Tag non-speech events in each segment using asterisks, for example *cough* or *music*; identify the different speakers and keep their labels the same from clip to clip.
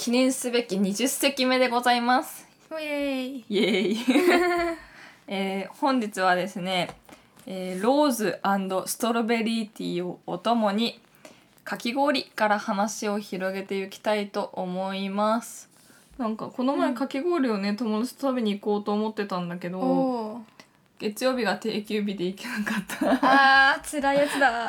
Speaker 1: 記念すべき20席目でございます。
Speaker 2: イエーイ。
Speaker 1: イエーイ、*laughs* えー本日はですね、えーローズストロベリーティーをお供にかき氷から話を広げていきたいと思います。なんかこの前かき氷をね、友達と食べに行こうと思ってたんだけど月曜日が定休日で行けなかった。
Speaker 2: あー辛いやつだ。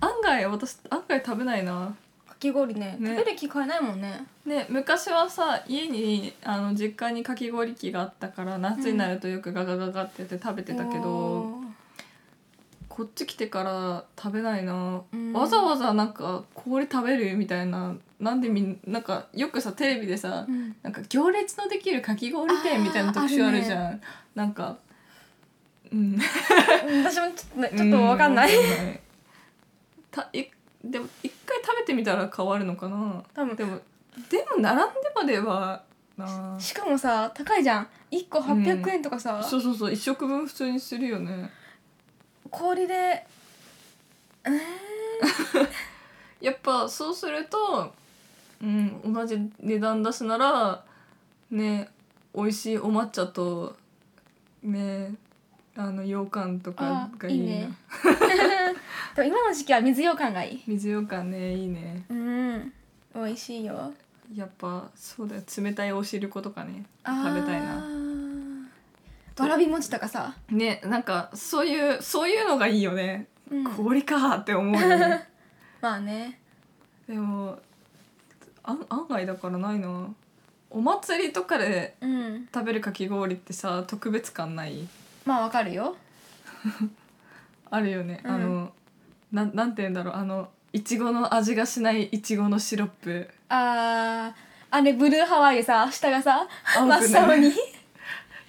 Speaker 1: 案外私案外食べないな。
Speaker 2: かき氷ね。
Speaker 1: ね。
Speaker 2: 食べる機会ないもんね。
Speaker 1: ね昔はさ家にあの実家にかき氷機があったから夏になるとよくガガガガってやって食べてたけど、
Speaker 2: おー
Speaker 1: こっち来てから食べないな、
Speaker 2: うん。
Speaker 1: わざわざなんか氷食べるみたいななんでみんなんかよくさテレビでさ、
Speaker 2: うん。
Speaker 1: なんか行列のできるかき氷店みたいな特集あるじゃん、なんかうん。
Speaker 2: うん私もちょっとねちょっとわかんない、
Speaker 1: うわかんない。たいでも一回食べてみたら変わるのかな？
Speaker 2: 多分。
Speaker 1: でもでも並んでまではな。
Speaker 2: しかもさ高いじゃん。1個800円とかさ、
Speaker 1: そうそうそう。一食分普通にするよね。
Speaker 2: 氷で。え *laughs*
Speaker 1: やっぱそうすると、うん、同じ値段出すならね美味しいお抹茶とねあの羊羹と
Speaker 2: ー、
Speaker 1: か
Speaker 2: あ
Speaker 1: がいいな。
Speaker 2: いいね *laughs* でも今の時期は水羊羹がいい。
Speaker 1: 水羊羹ねいいね。
Speaker 2: うん。美味しいよ。
Speaker 1: やっぱそうだよ冷たいお汁粉とかね食べたいな。
Speaker 2: わらび餅とかさ、
Speaker 1: ねなんかそういうそういうのがいいよね、
Speaker 2: うん、
Speaker 1: 氷かって思うよね。*laughs*
Speaker 2: まあね。
Speaker 1: でもあ案外だからないな。お祭りとかで
Speaker 2: うん。
Speaker 1: 食べるかき氷ってさ特別感ない？
Speaker 2: まあわかるよ。*laughs*
Speaker 1: あるよね、
Speaker 2: うん。
Speaker 1: あのなんなんて言うんだろう。あのいちごの味がしないいちごのシロップ。
Speaker 2: あー。あれブルーハワイでさ下がさ
Speaker 1: 青くなる
Speaker 2: 真っ青に。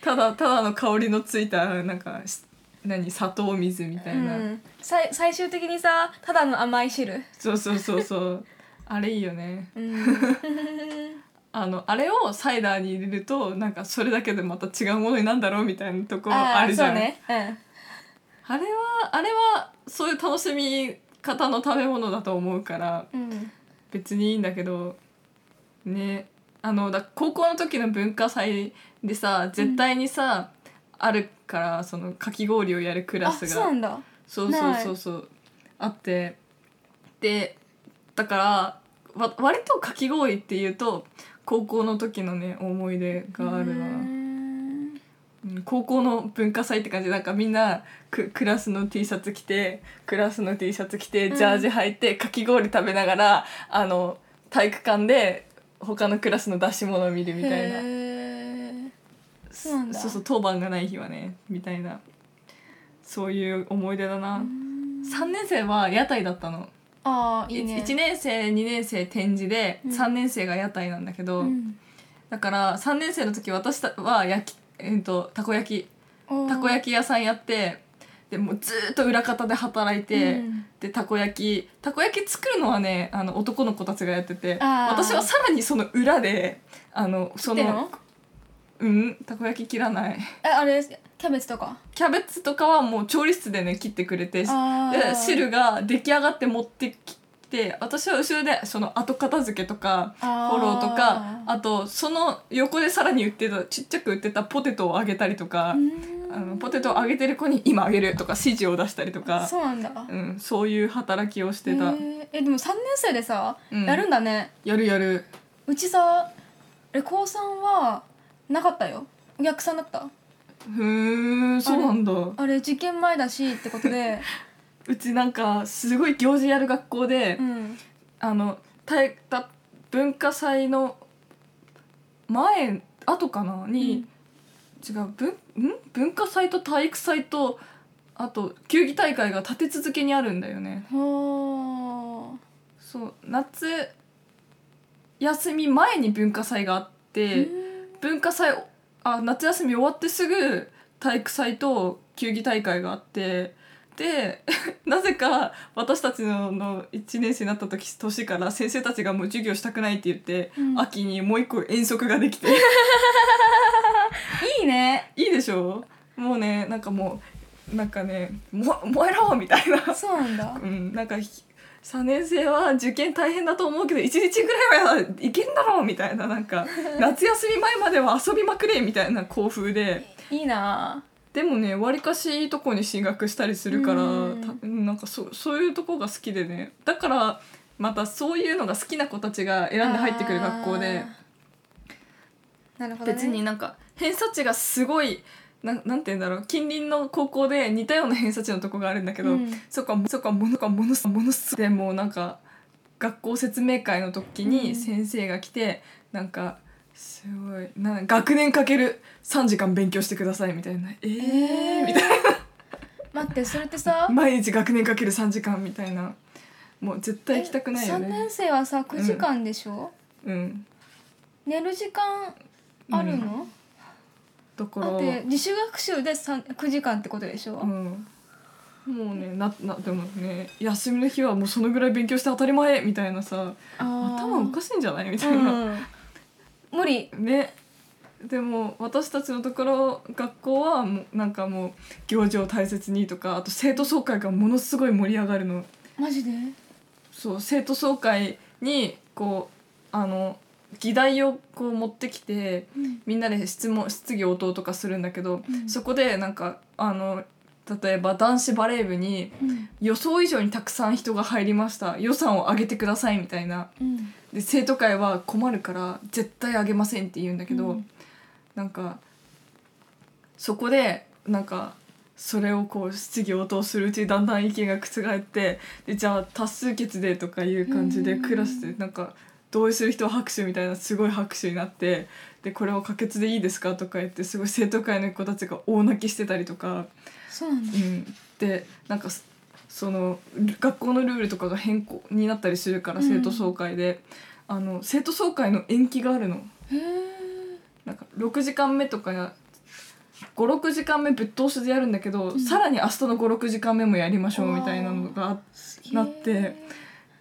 Speaker 1: ただただの香りのついたなんかし何砂糖水みたいな、
Speaker 2: うん、さい最終的にさただの甘い汁。
Speaker 1: そうそうそうそう。あれいいよね。
Speaker 2: うん。*laughs*
Speaker 1: あのあれをサイダーに入れるとなんかそれだけでまた違うものになんだろうみたいなところあるじゃん。
Speaker 2: そうね。うん
Speaker 1: あれはあれはそういう楽しみ方の食べ物だと思うから
Speaker 2: うん。
Speaker 1: 別にいいんだけどねあのだ高校の時の文化祭でさ絶対にさ、あるからそのかき氷をやるクラ
Speaker 2: あ
Speaker 1: スが。
Speaker 2: そうなんだ。
Speaker 1: そうそうそうそう。あってでだからわ割とかき氷っていうと高校の時のね思い出があるな。
Speaker 2: うーん
Speaker 1: うん高校の文化祭って感じなんかみんなククラスの T シャツ着てクラスの T シャツ着て
Speaker 2: うん。
Speaker 1: ジャージ履いて、かき氷食べながらあの体育館で他のクラスの出し物を見るみたいな。
Speaker 2: そうなんだ。
Speaker 1: そうそう当番がない日はねみたいな。そういう思い出だな、3年生は屋台だったの。
Speaker 2: ああいいね。
Speaker 1: 1年生2年生展示で
Speaker 2: うん。
Speaker 1: 3年生が屋台なんだけど、
Speaker 2: うん。
Speaker 1: だから3年生の時私たは焼き、えー、とたこ焼き。たこ焼き屋さんやってでもうずーっと裏方で働いて、
Speaker 2: うん。
Speaker 1: でたこ焼き。たこ焼き作るのはねあの男の子たちがやってて私はさらにその裏であのそのうんたこ焼き切らない。
Speaker 2: えあれキャベツとか？
Speaker 1: キャベツとかはもう調理室でね切ってくれてで汁が出来上がって持ってきて私は後ろでその後片付けとか
Speaker 2: あ
Speaker 1: フォローとか
Speaker 2: あ
Speaker 1: あとその横でさらに売ってたちっちゃく売ってたポテトをあげたりとか。
Speaker 2: うん。
Speaker 1: あのポテトをあげてる子に今あげるとか指示を出したりとか。
Speaker 2: そうなんだ。
Speaker 1: うん、そういう働きをしてた、
Speaker 2: えでも3年生でさ、
Speaker 1: うん。
Speaker 2: やるんだね。
Speaker 1: やるやる。
Speaker 2: うちさレコーさんはなかったよ。お客さんだった？
Speaker 1: へえそうなんだ。
Speaker 2: あれ受験前だしってことで *laughs*
Speaker 1: うちなんかすごい行事やる学校で、
Speaker 2: うん
Speaker 1: あの体た文化祭の前後かな？に、違う文ん？文化祭と体育祭とあと球技大会が立て続けにあるんだよね。そう夏休み前に文化祭があって、
Speaker 2: うん
Speaker 1: 文化祭あ夏休み終わってすぐ体育祭と球技大会があってで *laughs* なぜか私たちのの1年生になった時年から先生たちがもう授業したくないって言って、
Speaker 2: うん。
Speaker 1: 秋にもう一個遠足ができて。*laughs*
Speaker 2: いいね。
Speaker 1: いいでしょ？もうねなんかもうなんかねも燃えろみたいな。
Speaker 2: そうなんだ。*laughs*
Speaker 1: うんなんかひ3年生は受験大変だと思うけど1日ぐらいはいけんだろうみたいななんか夏休み前までは遊びまくれみたいな校風で。
Speaker 2: いいな
Speaker 1: でもねわりかしいいとこに進学したりするから
Speaker 2: う
Speaker 1: なんかそそういうとこが好きでね。だからまたそういうのが好きな子たちが選んで入ってくる学校で。
Speaker 2: なるほど、ね、
Speaker 1: 別になんか偏差値がすごいなんなんて言うんだろう。近隣の高校で似たような偏差値のとこがあるんだけど、
Speaker 2: うん。
Speaker 1: そこはそこはものかものすものすでもうなんか学校説明会の時
Speaker 2: うん。
Speaker 1: に先生が来て、なんかすごい。な学年かける3時間勉強してくださいみたいな。えー、
Speaker 2: えー
Speaker 1: みたい
Speaker 2: 待ってそれってさ
Speaker 1: な *laughs* 毎日学年かける3時間みたいな。もう絶対行きたくないよ
Speaker 2: 3
Speaker 1: ね
Speaker 2: 年生はさ9時間でしょ、
Speaker 1: うん。
Speaker 2: 寝る時間あるの、
Speaker 1: だから。
Speaker 2: だって自主学習で3 9時間ってことでしょ、
Speaker 1: うん、もうねななでもね休みの日はもうそのぐらい勉強して当たり前みたいなさ頭おかしいんじゃない？みたいな、
Speaker 2: うん、無理。
Speaker 1: ね。でも私たちのところ学校はもうなんかもう行事を大切にとかあと生徒総会がものすごい盛り上がるの。
Speaker 2: マジで？
Speaker 1: そう生徒総会にこうあの議題をこう持ってきて
Speaker 2: うん。
Speaker 1: みんなで質問質疑応答とかするんだけど、
Speaker 2: うん。
Speaker 1: そこでなんかあの例えば男子バレー部に
Speaker 2: うん。
Speaker 1: 予想以上にたくさん人が入りました。予算を上げてくださいみたいな。
Speaker 2: うん
Speaker 1: で生徒会は困るから絶対上げませんって言うんだけど、
Speaker 2: うん。
Speaker 1: なんかそこでなんかそれをこう質疑応答するうちにだんだん意見が覆ってでじゃあ多数決でとかいう感じで
Speaker 2: うん。
Speaker 1: クラスでなんか同意する人は拍手みたいなすごい拍手になってでこれを可決でいいですかとか言ってすごい生徒会の子たちが大泣きしてたりとか。
Speaker 2: そうなんだ。
Speaker 1: うん、でなんかそそのル学校のルールとかが変更になったりするから
Speaker 2: うん。
Speaker 1: 生徒総会で、あの生徒総会の延期があるの。
Speaker 2: へえ
Speaker 1: なんか6時間目とか56時間目ぶっ通しでやるんだけど、
Speaker 2: うん。
Speaker 1: さらに明日の56時間目もやりましょうみたいなのがあなって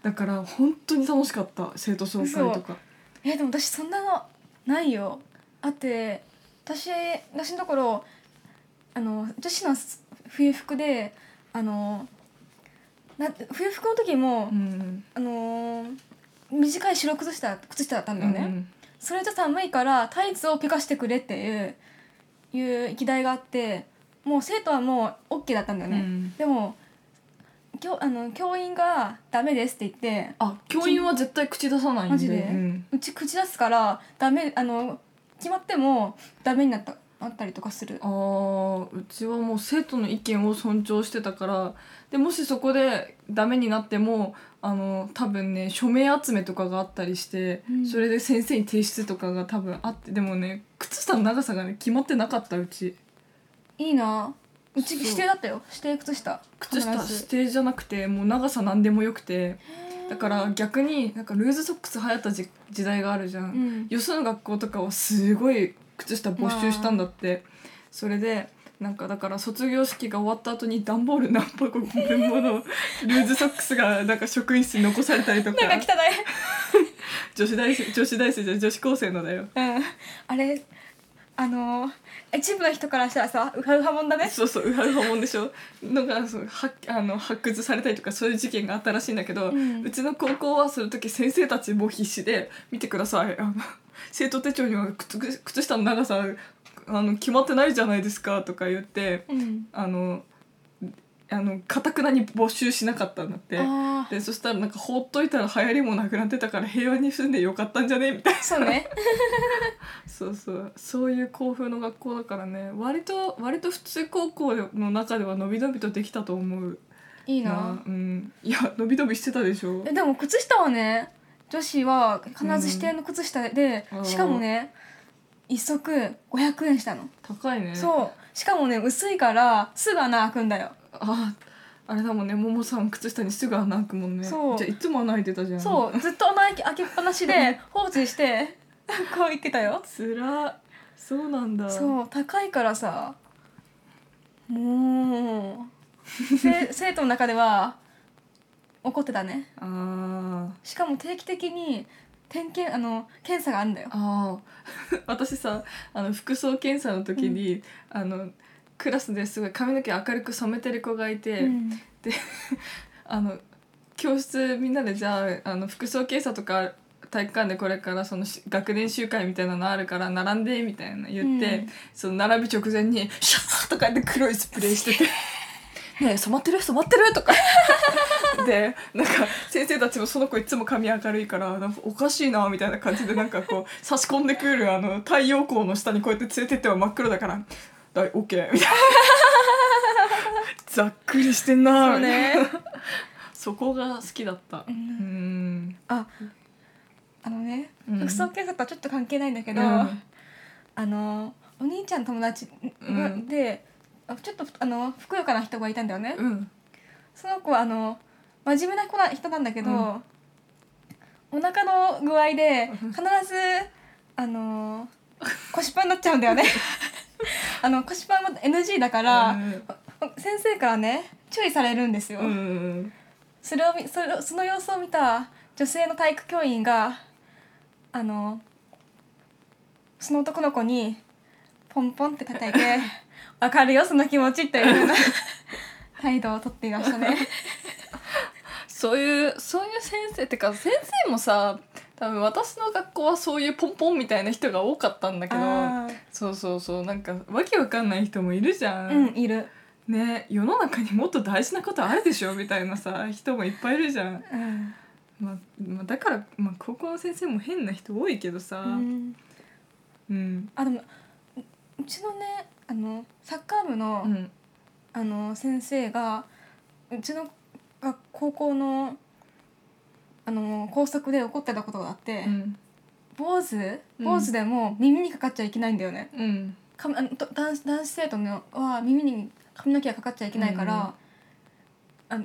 Speaker 1: だから本当に楽しかった。生徒総会とか。
Speaker 2: えでも私そんなのないよ。あって私私のところあの女子の冬服であのな冬服の時も、
Speaker 1: うん。
Speaker 2: あの短い白靴下靴下だったんだよね、
Speaker 1: うん
Speaker 2: それじゃ寒いからタイツをピカしてくれっていういう議題があってもう生徒はもう OK だったんだよね、
Speaker 1: うん。
Speaker 2: でも教あの教員が「ダメです」って言って
Speaker 1: あ教員は絶対口出さないんで。
Speaker 2: マジで？
Speaker 1: うん。
Speaker 2: うち口出すからダメあの決まってもダメになったあったりとかする。
Speaker 1: あーうちはもう生徒の意見を尊重してたからでもしそこでダメになってもあの多分ね署名集めとかがあったりして、
Speaker 2: うん。
Speaker 1: それで先生に提出とかが多分あってでもね靴下の長さがね決まってなかったうち。
Speaker 2: いいな。うち指定だったよ。指定靴下。
Speaker 1: 靴下指定じゃなくてもう長さ何でもよくて。だから逆になんかルーズソックス流行った時時代があるじゃん。
Speaker 2: うん。
Speaker 1: よその学校とかはすごい靴下没収したんだって、それでなんかだから卒業式が終わった後に段ボール何箱分ものルーズソックスがなんか職員室に残されたりとか。
Speaker 2: なんか汚い。*laughs*
Speaker 1: 女子大生女子大生じゃ女子高生のだよ。
Speaker 2: うんあれ？あの一部の人からしたらさウハウハもんだね。
Speaker 1: そうそうウハウハもんでしょ。のがそうはあの発掘されたりとかそういう事件があったらしいんだけど、
Speaker 2: う
Speaker 1: うんちの高校はその時先生たちも必死で「見てください。あの生徒手帳には靴靴下の長さあの決まってないじゃないですか」とか言って
Speaker 2: うん。
Speaker 1: あのあのかくなに没収しなかったんだって。
Speaker 2: あ
Speaker 1: でそしたらなんか放っといたら流行りもなくなってたから平和に住んでよかったんじゃね？みたいな。
Speaker 2: あそうね。*laughs*
Speaker 1: そうそう。そういう校風の学校だからね。割と割と普通高校の中では伸び伸びとできたと思う。
Speaker 2: いい
Speaker 1: な。
Speaker 2: な
Speaker 1: うん。いや伸び伸びしてたでしょ。
Speaker 2: えでも靴下はね女子は必ず指定の靴下で、
Speaker 1: うん。
Speaker 2: しかもね一足500円したの、
Speaker 1: 高いね。
Speaker 2: そう。しかもね薄いからすぐ穴開くんだよ。
Speaker 1: ああれだもんね。ももさん靴下にすぐ穴開くもんね。
Speaker 2: そう。
Speaker 1: じゃあいつも穴開いてたじゃん。
Speaker 2: そう。ずっと穴開けっぱなしで *laughs* 放置してこう言ってたよ。
Speaker 1: つら。そうなんだ。
Speaker 2: そう。高いからさもう。せ生徒の中では怒ってたね。
Speaker 1: あー。
Speaker 2: しかも定期的に点検あの検査があるんだよ。
Speaker 1: あー。*laughs* 私さあの服装検査の時に、あのクラスですごい髪の毛明るく染めてる子がいて、
Speaker 2: うん。*laughs*
Speaker 1: あの教室みんなでじゃああの服装検査とか体育館でこれからそのし学年集会みたいなのあるから並んでみたいな言って、
Speaker 2: うん。
Speaker 1: その並び直前にシャーとか言って黒いスプレーしてて「*laughs* ねえ染まってる？染まってる?」とかでなんか先生たちもその子いつも髪明るいからなんかおかしいなみたいな感じでなんかこう差し込んでくるあの太陽光の下にこうやって連れてっては真っ黒だから「だい OK」みたいな。*laughs* ざっくりしてんな。
Speaker 2: そうね。*laughs*
Speaker 1: そこが好きだった。
Speaker 2: う
Speaker 1: うん。ん
Speaker 2: ああのね、
Speaker 1: うん。
Speaker 2: 服装検査とはちょっと関係ないんだけど、
Speaker 1: うん。
Speaker 2: あのお兄ちゃんの友達
Speaker 1: うん。
Speaker 2: ちょっとあのふくよかな人がいたんだよね、
Speaker 1: うん。
Speaker 2: その子はあの真面目な子な人なんだけど、
Speaker 1: うん。
Speaker 2: お腹の具合で必ずあの腰パンになっちゃうんだよね。*laughs* あの腰パンは NG だから、先生からね注意されるんですよ、
Speaker 1: うんうん
Speaker 2: それを見それをその様子を見た女性の体育教員があのその男の子にポンポンって叩いて「*laughs* わかるよその気持ち」というふうな *laughs* 態度をとっていましたね。
Speaker 1: そういうそういう先生ってか先生もさ多分私の学校はそういうポンポンみたいな人が多かったんだけど
Speaker 2: あ
Speaker 1: そうそうそうなんかわけわかんない人もいるじゃ
Speaker 2: うんいる、
Speaker 1: ね世の中にもっと大事なことあるでしょ？みたいなさ人もいっぱいいるじゃん、
Speaker 2: うん。
Speaker 1: まあまあ、だから、まあ、高校の先生も変な人多いけどさ。
Speaker 2: うん。
Speaker 1: うん。
Speaker 2: あでもううちのねあのサッカー部の,、
Speaker 1: うん。
Speaker 2: あの先生がうちの学高校のあの校則で起こってたことがあって、
Speaker 1: うん。
Speaker 2: 坊主？
Speaker 1: うん。
Speaker 2: 坊主でも耳にかかっちゃいけないんだよね、
Speaker 1: うん。
Speaker 2: かあのと男子男子生徒のは耳に髪の毛がかかっちゃいけないから、あ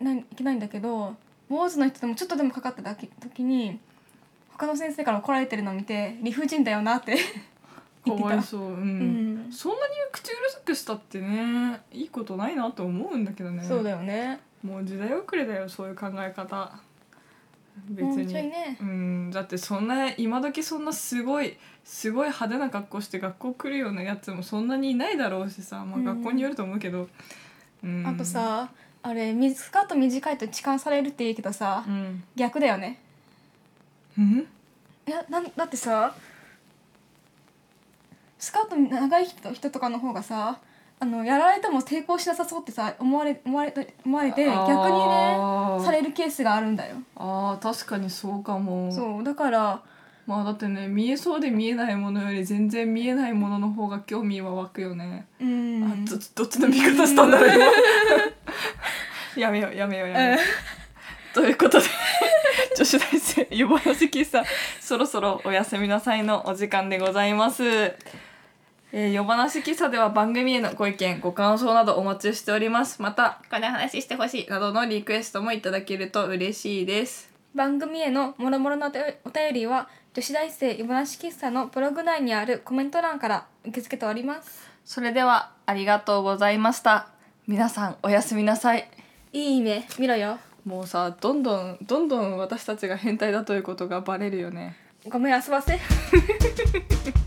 Speaker 2: ないいけないんだけど坊主の人でもちょっとでもかかった時に他の先生から怒られてるのを見て理不尽だよなって *laughs*
Speaker 1: かわいそう、うん。
Speaker 2: うん。
Speaker 1: そんなに口うるさくしたってねいいことないなと思うんだけどね。
Speaker 2: そうだよね
Speaker 1: もう時代遅れだよそういう考え方。別に。うん。だってそんな今時そんなすごいすごい派手な格好して学校来るようなやつもそんなにいないだろうしさ、まあ、
Speaker 2: うん。
Speaker 1: 学校によると思うけど、うん、
Speaker 2: あとさあれみスカート短いと痴漢されるって言うけどさ、
Speaker 1: うん、
Speaker 2: 逆だよね。
Speaker 1: うん、
Speaker 2: いやなんだってさスカート長い人人とかの方がさあのやられても抵抗しなさそうってさ思われ思われ思われて逆にねされるケースがあるんだよ。
Speaker 1: あー確かにそうかも。
Speaker 2: そうだから
Speaker 1: まあだってね見えそうで見えないものより全然見えないものの方が興味は湧くよね、
Speaker 2: うん。
Speaker 1: あどどっちの見方したんだろう今。*laughs* やめようやめようやめよう、ということで女子大生夜話喫茶そろそろおやすみなさいのお時間でございます、えー、夜話喫茶では番組へのご意見ご感想などお待ちしております。またこの話してほしい。などのリクエストもいただけると嬉しいです。
Speaker 2: 番組へのもろもろのお便りは女子大生夜話喫茶のブログ内にあるコメント欄から受け付けております。
Speaker 1: それではありがとうございました。皆さんおやすみなさい。
Speaker 2: いい夢見ろよ。
Speaker 1: もうさどんどんどんどん私たちが変態だということがバレるよね。
Speaker 2: ごめん遊ばせ *laughs*